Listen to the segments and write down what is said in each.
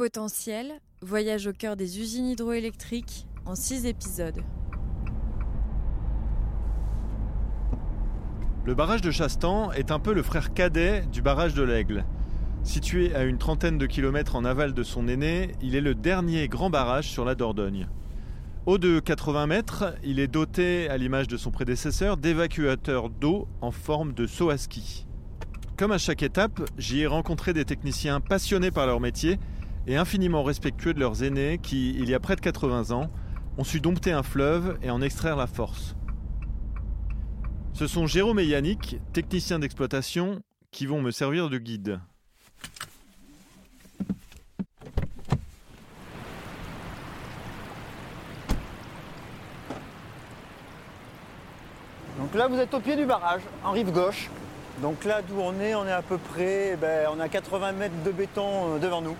Potentiel, voyage au cœur des usines hydroélectriques en six épisodes. Le barrage de Chastan est un peu le frère cadet du barrage de l'Aigle. Situé à une trentaine de kilomètres en aval de son aîné, il est le dernier grand barrage sur la Dordogne. Haut de 80 mètres, il est doté, à l'image de son prédécesseur, d'évacuateurs d'eau en forme de saut à ski. Comme à chaque étape, j'y ai rencontré des techniciens passionnés par leur métier et infiniment respectueux de leurs aînés qui, il y a près de 80 ans, ont su dompter un fleuve et en extraire la force. Ce sont Jérôme et Yannick, techniciens d'exploitation, qui vont me servir de guide. Donc là, vous êtes au pied du barrage, en rive gauche. Donc là, d'où on est, on est à peu près, ben, on a 80 mètres de béton euh, devant nous.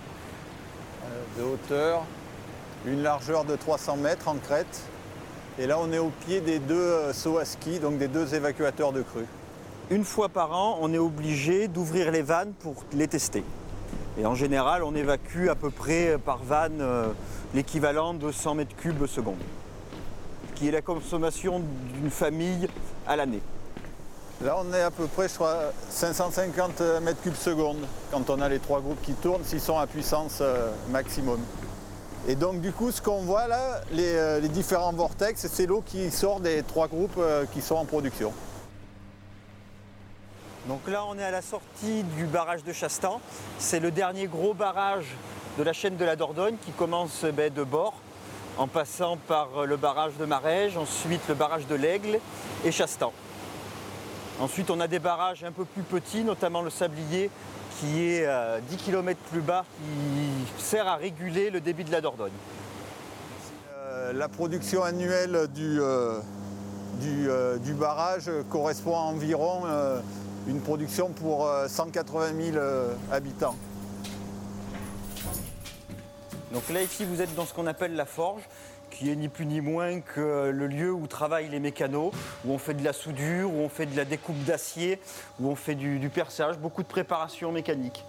De hauteur, une largeur de 300 mètres en crête. Et là, on est au pied des deux euh, sauts à ski, donc des deux évacuateurs de crue. Une fois par an, on est obligé d'ouvrir les vannes pour les tester. Et en général, on évacue à peu près par vanne euh, l'équivalent de 100 mètres cubes seconde, qui est la consommation d'une famille à l'année. Là, on est à peu près, je crois, 550 mètres cubes seconde quand on a les trois groupes qui tournent, s'ils sont à puissance euh, maximum. Et donc, du coup, ce qu'on voit là, les, euh, différents vortex, c'est l'eau qui sort des trois groupes euh, qui sont en production. Donc là, on est à la sortie du barrage de Chastan. C'est le dernier gros barrage de la chaîne de la Dordogne qui commence ben, de bord en passant par le barrage de Marège, ensuite le barrage de l'Aigle et Chastan. Ensuite, on a des barrages un peu plus petits, notamment le Sablier, qui est euh, 10 km plus bas, qui sert à réguler le débit de la Dordogne. Euh, la production annuelle du, euh, du, euh, du barrage correspond à environ euh, une production pour euh, 180 000 euh, habitants. Donc là, ici, vous êtes dans ce qu'on appelle la forge, qui est ni plus ni moins que le lieu où travaillent les mécanos, où on fait de la soudure, où on fait de la découpe d'acier, où on fait du, perçage, beaucoup de préparation mécanique.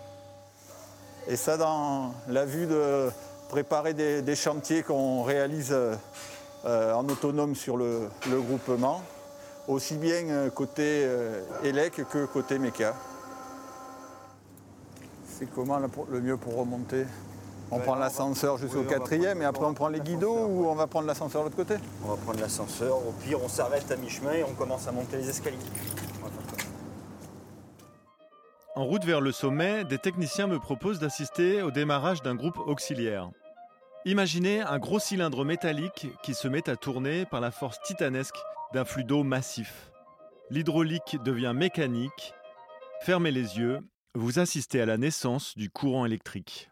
Et ça, dans la vue de préparer des, chantiers qu'on réalise euh, euh, en autonome sur le, groupement, aussi bien euh, côté euh, ELEC que côté MECA. C'est comment le mieux pour remonter? On prend l'ascenseur jusqu'au quatrième et après on prend les guidots ou on va prendre l'ascenseur de l'autre côté? On va prendre l'ascenseur, au pire, on s'arrête à mi-chemin et on commence à monter les escaliers. En route vers le sommet, des techniciens me proposent d'assister au démarrage d'un groupe auxiliaire. Imaginez un gros cylindre métallique qui se met à tourner par la force titanesque d'un flux d'eau massif. L'hydraulique devient mécanique. Fermez les yeux, vous assistez à la naissance du courant électrique.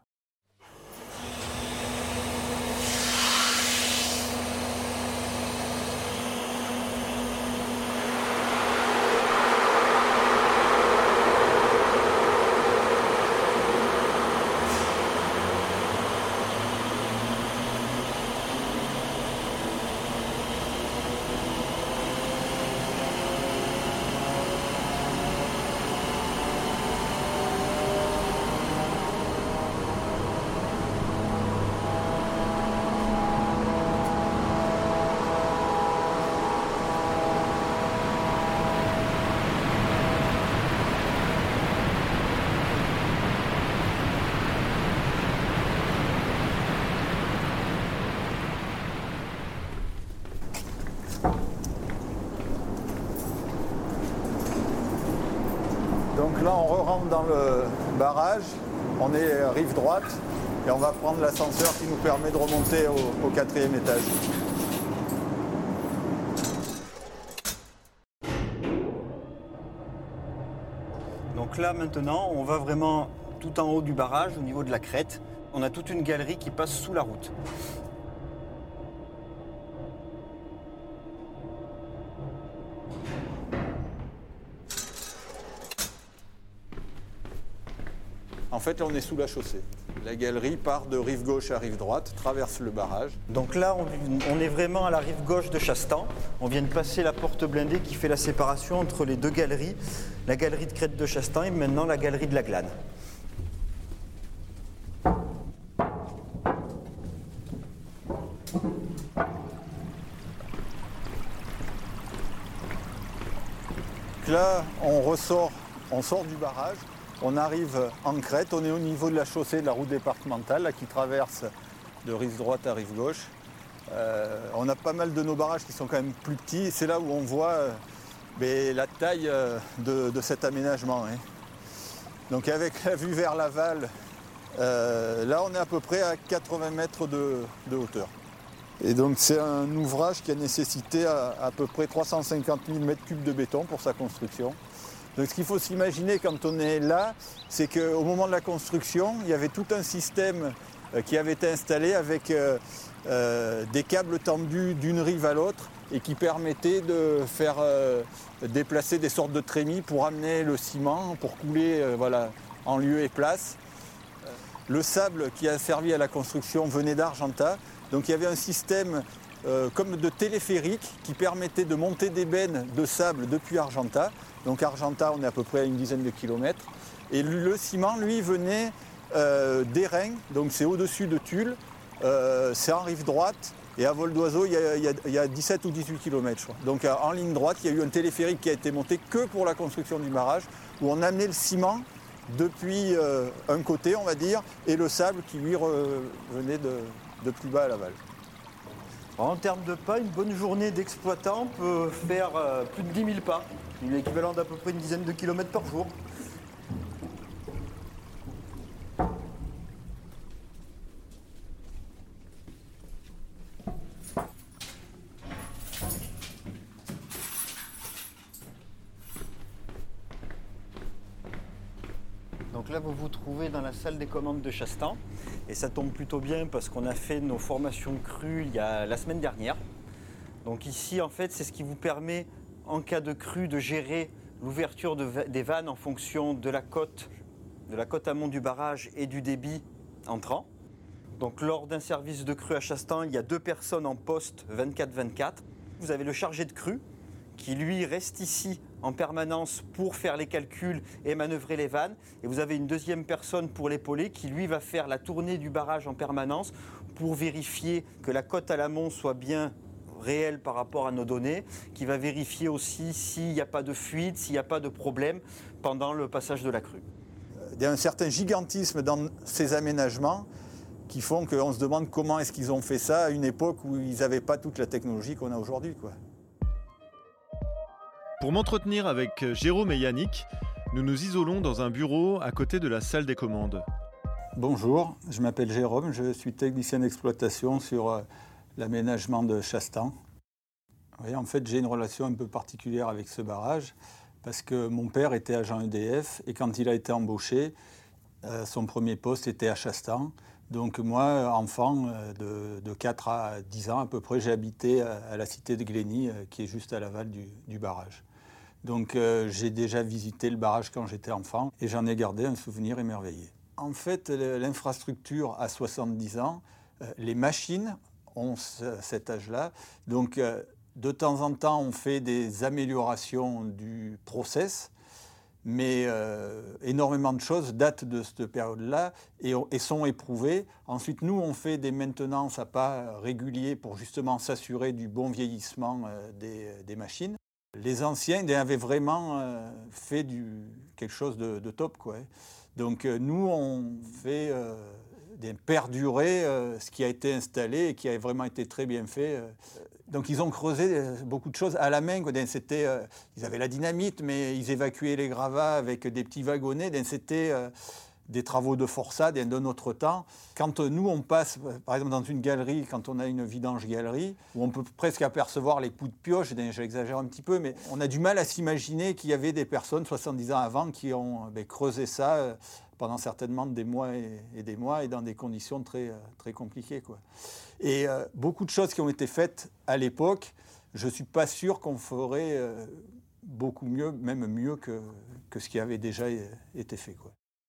Là, on re-rentre dans le barrage, on est rive droite et on va prendre l'ascenseur qui nous permet de remonter au, au quatrième étage. Donc là, maintenant, on va vraiment tout en haut du barrage, au niveau de la crête. On a toute une galerie qui passe sous la route. En fait, là, on est sous la chaussée. La galerie part de rive gauche à rive droite, traverse le barrage. Donc là, on, est vraiment à la rive gauche de Chastan. On vient de passer la porte blindée qui fait la séparation entre les deux galeries, la galerie de crête de Chastan et maintenant la galerie de la Glane. là, on ressort, on sort du barrage on arrive en crête, on est au niveau de la chaussée de la route départementale qui traverse de rive droite à rive gauche. Euh, on a pas mal de nos barrages qui sont quand même plus petits. C'est là où on voit euh, ben, la taille euh, de, cet aménagement. Hein. Donc avec la vue vers l'aval, là on est à peu près à 80 mètres de, hauteur. Et donc c'est un ouvrage qui a nécessité à, à peu près 350 000 m3 de béton pour sa construction. Donc ce qu'il faut s'imaginer quand on est là, c'est qu'au moment de la construction, il y avait tout un système qui avait été installé avec euh, des câbles tendus d'une rive à l'autre et qui permettaient de faire euh, déplacer des sortes de trémies pour amener le ciment, pour couler euh, en lieu et place. Le sable qui a servi à la construction venait d'Argenta, donc il y avait un système comme de téléphérique qui permettait de monter des bennes de sable depuis Argenta. Donc Argenta, on est à peu près à une dizaine de kilomètres. Et le ciment, lui, venait d'Airain, donc c'est au-dessus de Tulle, euh, c'est en rive droite. Et à vol d'oiseau, il, y a 17 ou 18 km. Donc euh, en ligne droite, il y a eu un téléphérique qui a été monté que pour la construction du barrage, où on amenait le ciment depuis euh, un côté, on va dire, et le sable qui lui venait de, plus bas à l'aval. En termes de pas, une bonne journée d'exploitant peut faire plus de 10 000 pas, l'équivalent d'à peu près une dizaine de kilomètres par jour. là, vous vous trouvez dans la salle des commandes de Chastan. Et ça tombe plutôt bien parce qu'on a fait nos formations crues il y a la semaine dernière. Donc ici, en fait, c'est ce qui vous permet, en cas de crue, de gérer l'ouverture des vannes en fonction de la côte, de la côte amont du barrage et du débit entrant. Donc lors d'un service de crue à Chastan, il y a deux personnes en poste 24-24. Vous avez le chargé de crue qui lui reste ici en permanence pour faire les calculs et manœuvrer les vannes. Et vous avez une deuxième personne pour l'épauler qui lui va faire la tournée du barrage en permanence pour vérifier que la cote à l'amont soit bien réelle par rapport à nos données, qui va vérifier aussi s'il n'y a pas de fuite, s'il n'y a pas de problème pendant le passage de la crue. Il y a un certain gigantisme dans ces aménagements qui font qu'on se demande comment est-ce qu'ils ont fait ça à une époque où ils n'avaient pas toute la technologie qu'on a aujourd'hui. Pour m'entretenir avec Jérôme et Yannick, nous nous isolons dans un bureau à côté de la salle des commandes. Bonjour, je m'appelle Jérôme, je suis technicien d'exploitation sur euh, l'aménagement de Chastan. en fait, j'ai une relation un peu particulière avec ce barrage parce que mon père était agent EDF et quand il a été embauché, euh, son premier poste était à Chastan. Donc moi, enfant euh, de, 4 à 10 ans à peu près, j'ai habité à, la cité de Glény, euh, qui est juste à l'aval du, barrage. Donc euh, j'ai déjà visité le barrage quand j'étais enfant et j'en ai gardé un souvenir émerveillé. En fait, l'infrastructure a 70 ans, les machines ont cet âge-là. Donc de temps en temps, on fait des améliorations du process mais euh, énormément de choses datent de cette période-là et, sont éprouvées. Ensuite, nous, on fait des maintenances à pas réguliers pour justement s'assurer du bon vieillissement euh, des, machines. Les anciens avaient vraiment euh, fait quelque chose de, top. Quoi. Donc nous, on fait perdurer ce qui a été installé et qui a vraiment été très bien fait donc ils ont creusé euh, beaucoup de choses à la main. Euh, ils avaient la dynamite, mais ils évacuaient les gravats avec des petits wagonnets. C'était euh, des travaux de forçade d'un autre temps. Quand nous, on passe, par exemple, dans une galerie, quand on a une vidange-galerie, où on peut presque apercevoir les coups de pioche, j'exagère un petit peu, mais on a du mal à s'imaginer qu'il y avait des personnes 70 ans avant qui ont ben, creusé ça pendant certainement des mois et, des mois et dans des conditions très, très compliquées. Et euh, beaucoup de choses qui ont été faites à l'époque, je ne suis pas sûr qu'on ferait euh, beaucoup mieux, même mieux que, ce qui avait déjà été fait.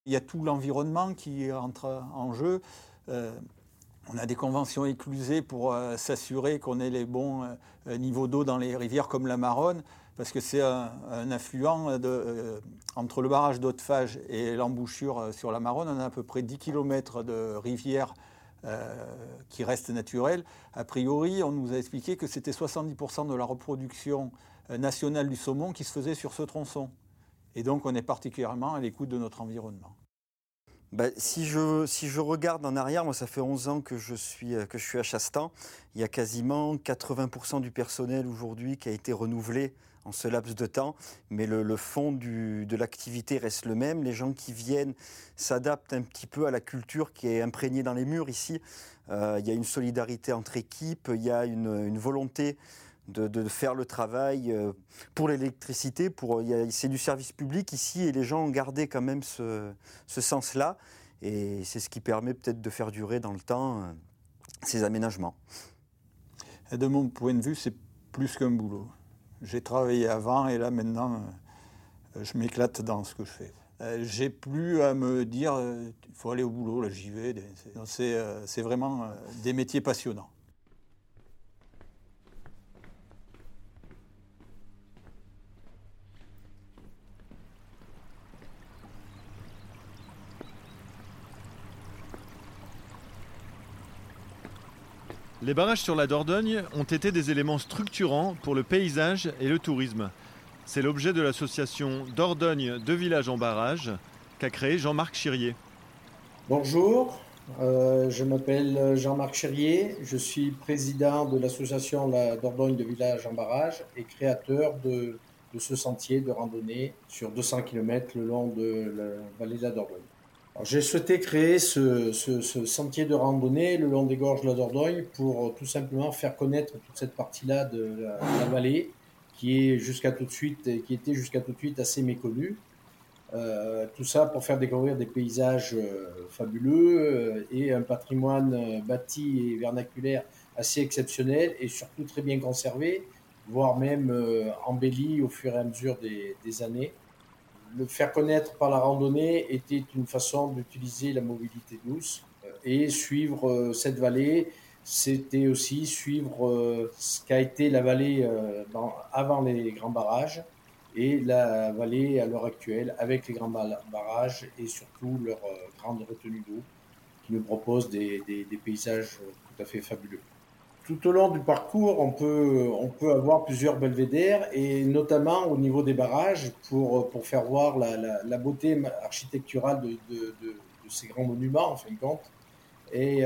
Il y a tout l'environnement qui entre en jeu. Euh, on a des conventions éclusées pour s'assurer qu'on ait les bons niveaux d'eau dans les rivières comme la Maronne, parce que c'est un, affluent entre le barrage d'Hautefage et l'embouchure sur la Maronne. On a à peu près 10 km de rivière euh, qui reste naturel. A priori, on nous a expliqué que c'était 70% de la reproduction national du saumon qui se faisait sur ce tronçon. Et donc on est particulièrement à l'écoute de notre environnement. Bah, si, je, si je regarde en arrière, moi ça fait 11 ans que je suis, que je suis à Chastan, il y a quasiment 80% du personnel aujourd'hui qui a été renouvelé en ce laps de temps, mais le, fond de l'activité reste le même. Les gens qui viennent s'adaptent un petit peu à la culture qui est imprégnée dans les murs ici. Euh, il y a une solidarité entre équipes, il y a une, volonté de, faire le travail euh, pour l'électricité. Pour, c'est du service public ici et les gens ont gardé quand même ce, sens-là. Et c'est ce qui permet peut-être de faire durer dans le temps euh, ces aménagements. de mon point de vue, c'est plus qu'un boulot. J'ai travaillé avant et là maintenant, euh, je m'éclate dans ce que je fais. J'ai plus à me dire, il faut aller au boulot, là j'y vais. C'est vraiment des métiers passionnants. Les barrages sur la Dordogne ont été des éléments structurants pour le paysage et le tourisme. C'est l'objet de l'association Dordogne de villages en barrage qu'a créé Jean-Marc Chirier. Bonjour, euh, je m'appelle Jean-Marc Chirier, je suis président de l'association La Dordogne de villages en barrage et créateur de, de ce sentier de randonnée sur 200 km le long de la vallée de la Dordogne. J'ai souhaité créer ce, sentier de randonnée le long des gorges de la Dordogne pour euh, tout simplement faire connaître toute cette partie-là de, la, vallée qui est jusqu'à tout de suite, qui était jusqu'à tout de suite assez méconnue. Euh, tout ça pour faire découvrir des paysages euh, fabuleux et un patrimoine bâti et vernaculaire assez exceptionnel et surtout très bien conservé, voire même embelli au fur et à mesure des années le faire connaître par la randonnée était une façon d'utiliser la mobilité douce euh, et suivre euh, cette vallée. C'était aussi suivre euh, ce qu'a été la vallée avant les grands barrages et la vallée à l'heure actuelle avec les grands barrages et surtout leur grande retenue d'eau qui nous propose des paysages tout à fait fabuleux tout au long du parcours, on peut, on peut avoir plusieurs belvédères, et notamment au niveau des barrages, pour, pour faire voir la, la, beauté architecturale de, de, de, ces grands monuments, en fin de compte. Et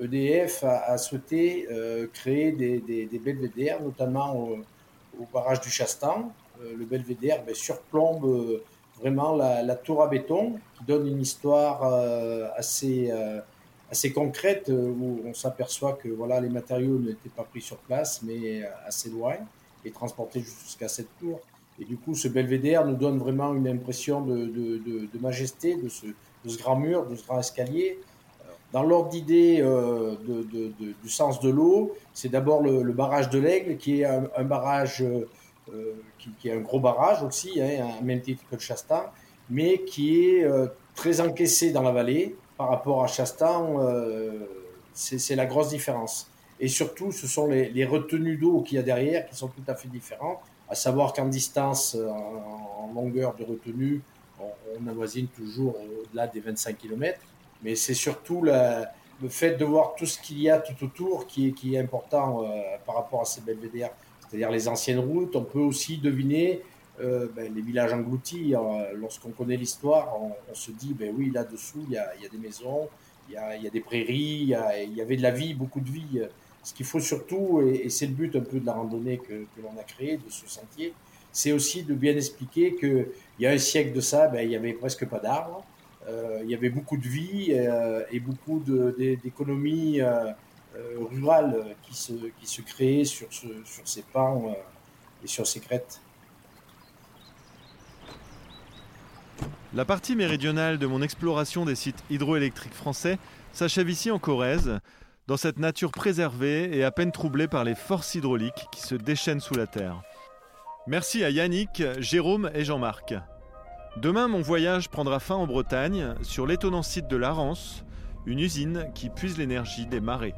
EDF euh, e a, souhaité euh, créer des, des, belvédères, notamment au, barrage du Chastan. Euh, le belvédère ben, surplombe vraiment la, tour à béton, qui donne une histoire assez assez concrète euh, où on s'aperçoit que voilà, les matériaux n'étaient pas pris sur place, mais euh, assez loin et transportés jusqu'à cette tour. Et du coup, ce belvédère nous donne vraiment une impression de, de, de, majesté de ce, de ce, grand mur, de ce grand escalier. Dans l'ordre d'idée euh, du sens de l'eau, c'est d'abord le, barrage de l'Aigle, qui est un, barrage euh, qui, qui, est un gros barrage aussi, hein, à même titre que le Chastin, mais qui est très encaissé dans la vallée, par rapport à Chastan, euh, c'est la grosse différence. Et surtout, ce sont les, retenues d'eau qu'il y a derrière qui sont tout à fait différentes. À savoir qu'en distance, euh, en, longueur de retenue, on, avoisine toujours au-delà des 25 km. Mais c'est surtout le fait de voir tout ce qu'il y a tout autour qui est, qui est important euh, par rapport à ces belvédères. C'est-à-dire les anciennes routes. On peut aussi deviner euh, ben, les villages engloutis, euh, lorsqu'on connaît l'histoire, on, se dit, ben oui, là-dessous, il y a, des maisons, il y a, des prairies, il y, avait de la vie, beaucoup de vie. Ce qu'il faut surtout, et, c'est le but un peu de la randonnée que, l'on a créé, de ce sentier, c'est aussi de bien expliquer qu'il y a un siècle de ça, ben, il n'y avait presque pas d'arbres, euh, il y avait beaucoup de vie et beaucoup d'économies rurales qui se, qui se créaient sur, ce, sur ces pans et sur ces crêtes. La partie méridionale de mon exploration des sites hydroélectriques français s'achève ici en Corrèze, dans cette nature préservée et à peine troublée par les forces hydrauliques qui se déchaînent sous la terre. Merci à Yannick, Jérôme et Jean-Marc. Demain, mon voyage prendra fin en Bretagne, sur l'étonnant site de l'Arance, une usine qui puise l'énergie des marées.